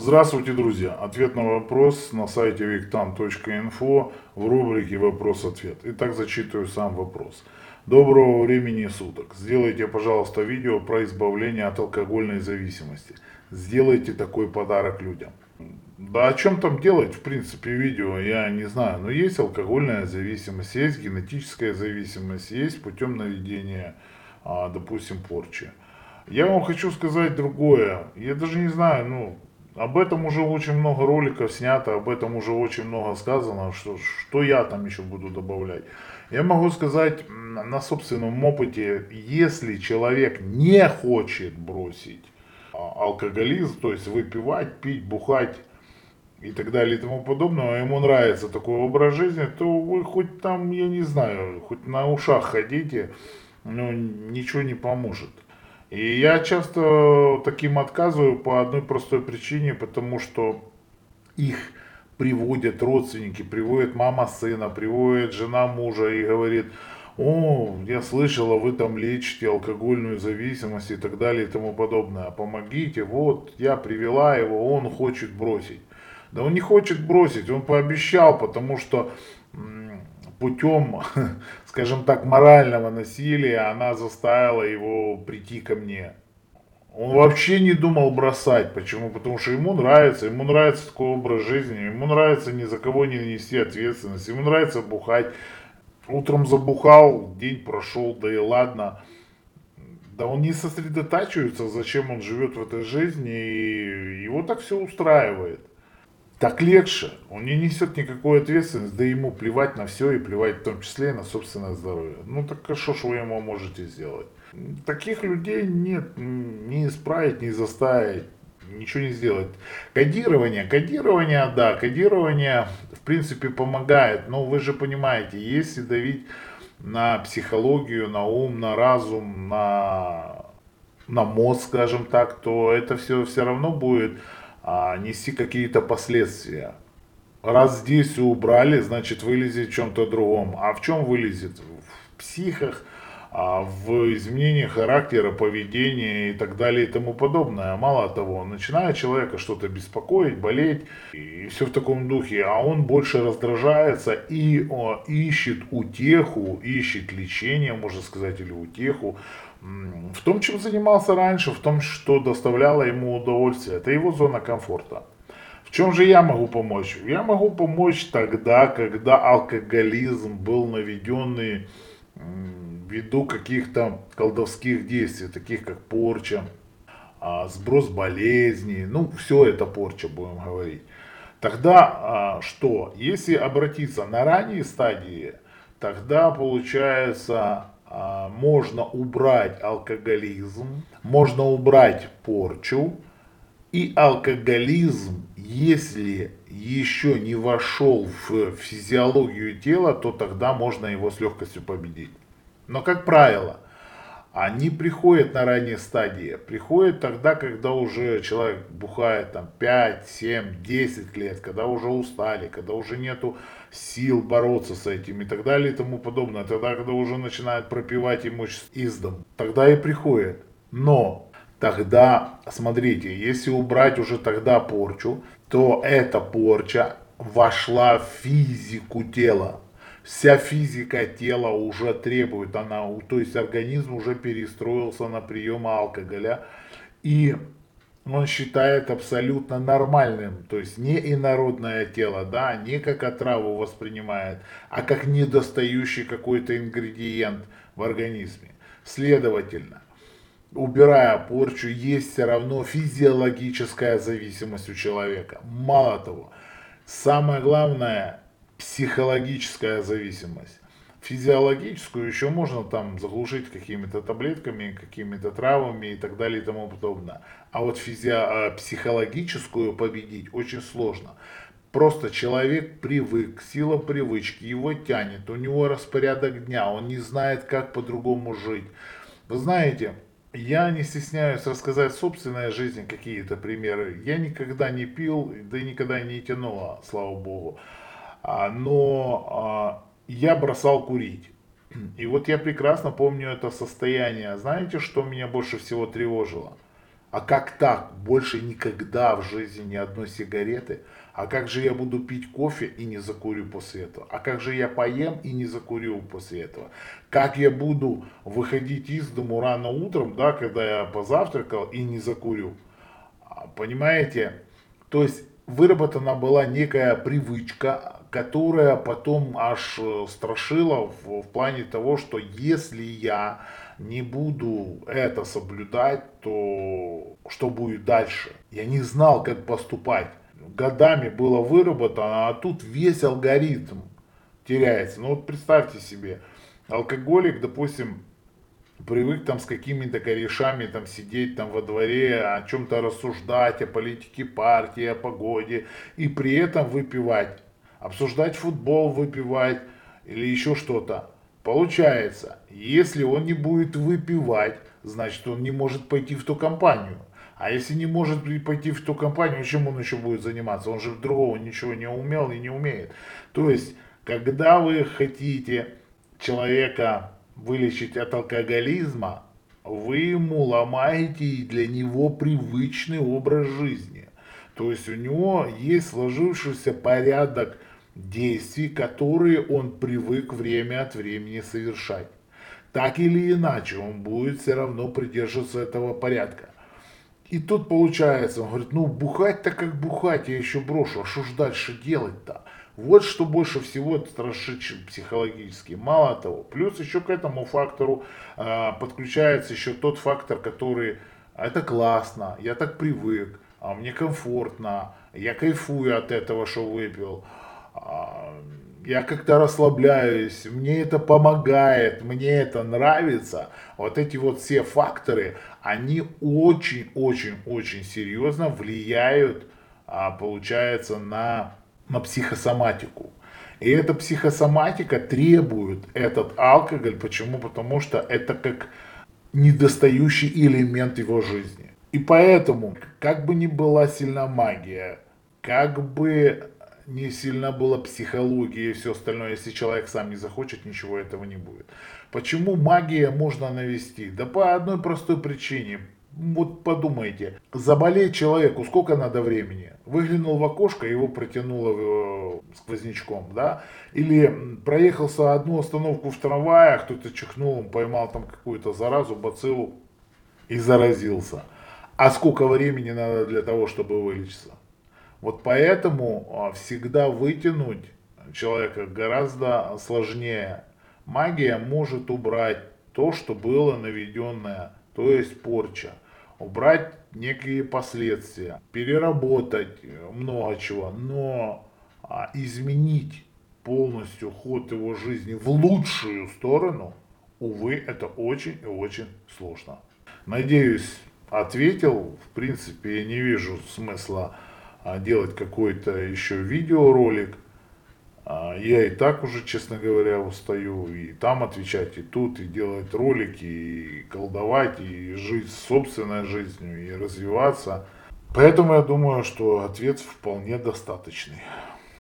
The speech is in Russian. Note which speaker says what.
Speaker 1: Здравствуйте, друзья! Ответ на вопрос на сайте виктан.инфо в рубрике «Вопрос-ответ». Итак, зачитываю сам вопрос. Доброго времени суток. Сделайте, пожалуйста, видео про избавление от алкогольной зависимости. Сделайте такой подарок людям. Да о чем там делать, в принципе, видео, я не знаю. Но есть алкогольная зависимость, есть генетическая зависимость, есть путем наведения, а, допустим, порчи. Я вам хочу сказать другое. Я даже не знаю, ну, об этом уже очень много роликов снято, об этом уже очень много сказано, что, что я там еще буду добавлять. Я могу сказать на собственном опыте, если человек не хочет бросить а, алкоголизм, то есть выпивать, пить, бухать и так далее и тому подобное, а ему нравится такой образ жизни, то вы хоть там, я не знаю, хоть на ушах ходите, но ничего не поможет. И я часто таким отказываю по одной простой причине, потому что их приводят родственники, приводит мама сына, приводит жена мужа и говорит, о, я слышала, вы там лечите алкогольную зависимость и так далее и тому подобное. Помогите, вот я привела его, он хочет бросить. Да он не хочет бросить, он пообещал, потому что путем, скажем так, морального насилия она заставила его прийти ко мне. Он вообще не думал бросать. Почему? Потому что ему нравится, ему нравится такой образ жизни, ему нравится ни за кого не нести ответственность, ему нравится бухать. Утром забухал, день прошел, да и ладно. Да он не сосредотачивается, зачем он живет в этой жизни, и его так все устраивает так легче. Он не несет никакой ответственности, да ему плевать на все и плевать в том числе и на собственное здоровье. Ну так а что ж вы ему можете сделать? Таких людей нет, не исправить, не заставить, ничего не сделать. Кодирование, кодирование, да, кодирование в принципе помогает, но вы же понимаете, если давить на психологию, на ум, на разум, на, на мозг, скажем так, то это все все равно будет а, нести какие-то последствия. Раз здесь убрали, значит вылезет в чем-то другом. А в чем вылезет? В психах, а, в изменении характера, поведения и так далее и тому подобное. Мало того, начинает человека что-то беспокоить, болеть и все в таком духе, а он больше раздражается и о, ищет утеху, ищет лечение, можно сказать, или утеху в том, чем занимался раньше, в том, что доставляло ему удовольствие. Это его зона комфорта. В чем же я могу помочь? Я могу помочь тогда, когда алкоголизм был наведенный ввиду каких-то колдовских действий, таких как порча, а, сброс болезней, ну все это порча, будем говорить. Тогда а, что? Если обратиться на ранние стадии, тогда получается можно убрать алкоголизм, можно убрать порчу, и алкоголизм, если еще не вошел в физиологию тела, то тогда можно его с легкостью победить. Но, как правило, они приходят на ранней стадии. Приходят тогда, когда уже человек бухает там 5, 7, 10 лет, когда уже устали, когда уже нету сил бороться с этим и так далее и тому подобное. Тогда, когда уже начинают пропивать имущество из дом, тогда и приходит. Но тогда, смотрите, если убрать уже тогда порчу, то эта порча вошла в физику тела вся физика тела уже требует, она, то есть организм уже перестроился на прием алкоголя, и он считает абсолютно нормальным, то есть не инородное тело, да, не как отраву воспринимает, а как недостающий какой-то ингредиент в организме. Следовательно, убирая порчу, есть все равно физиологическая зависимость у человека. Мало того, самое главное, психологическая зависимость. Физиологическую еще можно там заглушить какими-то таблетками, какими-то травами и так далее и тому подобное. А вот физи... А, психологическую победить очень сложно. Просто человек привык, сила привычки его тянет, у него распорядок дня, он не знает, как по-другому жить. Вы знаете, я не стесняюсь рассказать собственной жизни какие-то примеры. Я никогда не пил, да и никогда не тянуло, слава богу. А, но а, я бросал курить. И вот я прекрасно помню это состояние. Знаете, что меня больше всего тревожило? А как так? Больше никогда в жизни ни одной сигареты. А как же я буду пить кофе и не закурю после этого? А как же я поем и не закурю после этого? Как я буду выходить из дому рано утром, да, когда я позавтракал и не закурю? А, понимаете? То есть выработана была некая привычка, которая потом аж э, страшила в, в плане того, что если я не буду это соблюдать, то что будет дальше? Я не знал, как поступать. Годами было выработано, а тут весь алгоритм теряется. Ну вот представьте себе, алкоголик, допустим, привык там с какими-то корешами там сидеть там во дворе, о чем-то рассуждать, о политике партии, о погоде, и при этом выпивать, обсуждать футбол, выпивать или еще что-то. Получается, если он не будет выпивать, значит он не может пойти в ту компанию. А если не может пойти в ту компанию, чем он еще будет заниматься? Он же другого ничего не умел и не умеет. То есть, когда вы хотите человека вылечить от алкоголизма, вы ему ломаете для него привычный образ жизни. То есть у него есть сложившийся порядок действий, которые он привык время от времени совершать. Так или иначе, он будет все равно придерживаться этого порядка. И тут получается, он говорит, ну бухать-то как бухать, я еще брошу, а что ж дальше делать-то? Вот что больше всего страшит психологически. Мало того, плюс еще к этому фактору э, подключается еще тот фактор, который это классно, я так привык, а мне комфортно, я кайфую от этого, что выпил, я как-то расслабляюсь, мне это помогает, мне это нравится. Вот эти вот все факторы, они очень-очень-очень серьезно влияют, а, получается, на на психосоматику. И эта психосоматика требует этот алкоголь. Почему? Потому что это как недостающий элемент его жизни. И поэтому, как бы ни была сильна магия, как бы не сильна была психология и все остальное, если человек сам не захочет, ничего этого не будет. Почему магия можно навести? Да по одной простой причине вот подумайте, заболеть человеку сколько надо времени? Выглянул в окошко, его протянуло э, сквознячком, да? Или проехался одну остановку в трамвае, кто-то чихнул, он поймал там какую-то заразу, бациллу и заразился. А сколько времени надо для того, чтобы вылечиться? Вот поэтому а, всегда вытянуть человека гораздо сложнее. Магия может убрать то, что было наведенное, то есть порча убрать некие последствия, переработать много чего, но а, изменить полностью ход его жизни в лучшую сторону, увы, это очень и очень сложно. Надеюсь, ответил. В принципе, я не вижу смысла делать какой-то еще видеоролик. А, я и так уже, честно говоря, устаю и там отвечать, и тут, и делать ролики, и колдовать, и жить собственной жизнью, и развиваться. Поэтому я думаю, что ответ вполне достаточный.